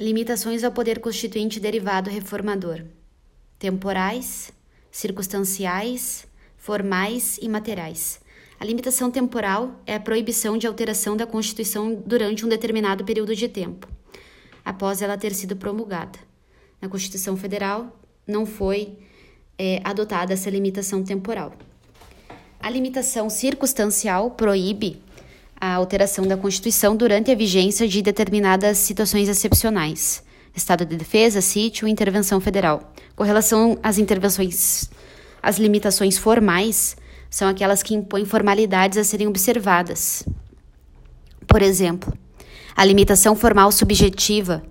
Limitações ao poder constituinte derivado reformador: temporais, circunstanciais, formais e materiais. A limitação temporal é a proibição de alteração da Constituição durante um determinado período de tempo, após ela ter sido promulgada. Na Constituição Federal não foi é, adotada essa limitação temporal. A limitação circunstancial proíbe a alteração da Constituição durante a vigência de determinadas situações excepcionais. Estado de defesa, sítio intervenção federal. Com relação às intervenções, as limitações formais são aquelas que impõem formalidades a serem observadas. Por exemplo, a limitação formal subjetiva,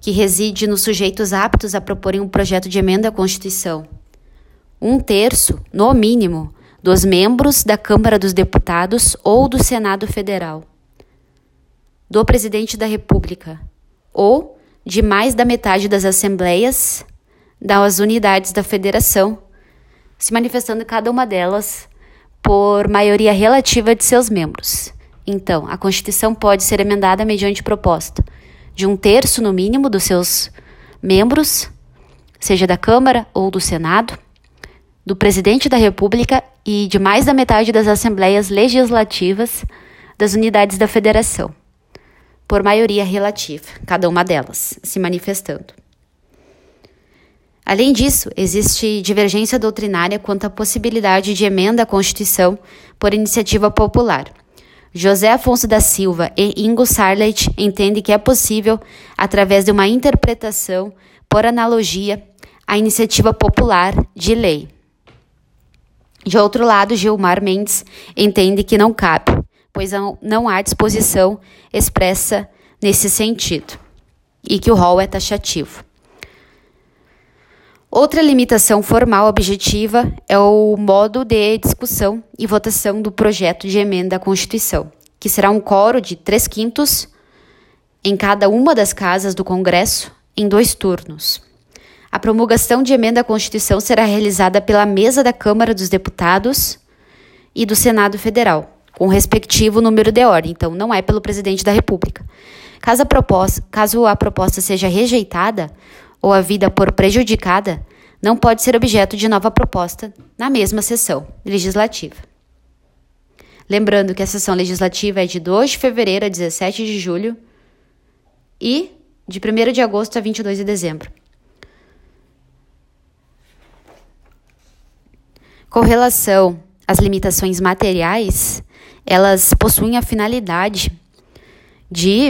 que reside nos sujeitos aptos a proporem um projeto de emenda à Constituição. Um terço, no mínimo, dos membros da Câmara dos Deputados ou do Senado Federal, do Presidente da República ou de mais da metade das assembleias das unidades da Federação, se manifestando cada uma delas por maioria relativa de seus membros. Então, a Constituição pode ser emendada mediante proposta de um terço, no mínimo, dos seus membros, seja da Câmara ou do Senado, do Presidente da República e de mais da metade das assembleias legislativas das unidades da federação, por maioria relativa, cada uma delas se manifestando. Além disso, existe divergência doutrinária quanto à possibilidade de emenda à Constituição por iniciativa popular. José Afonso da Silva e Ingo Sarlet entendem que é possível, através de uma interpretação por analogia, a iniciativa popular de lei. De outro lado, Gilmar Mendes entende que não cabe, pois não há disposição expressa nesse sentido e que o rol é taxativo. Outra limitação formal objetiva é o modo de discussão e votação do projeto de emenda à Constituição, que será um coro de três quintos em cada uma das casas do Congresso em dois turnos. A promulgação de emenda à Constituição será realizada pela mesa da Câmara dos Deputados e do Senado Federal, com o respectivo número de ordem, então não é pelo presidente da República. Caso a proposta, caso a proposta seja rejeitada ou a vida por prejudicada, não pode ser objeto de nova proposta na mesma sessão legislativa. Lembrando que a sessão legislativa é de 2 de fevereiro a 17 de julho e de 1 de agosto a 22 de dezembro. Com relação às limitações materiais, elas possuem a finalidade de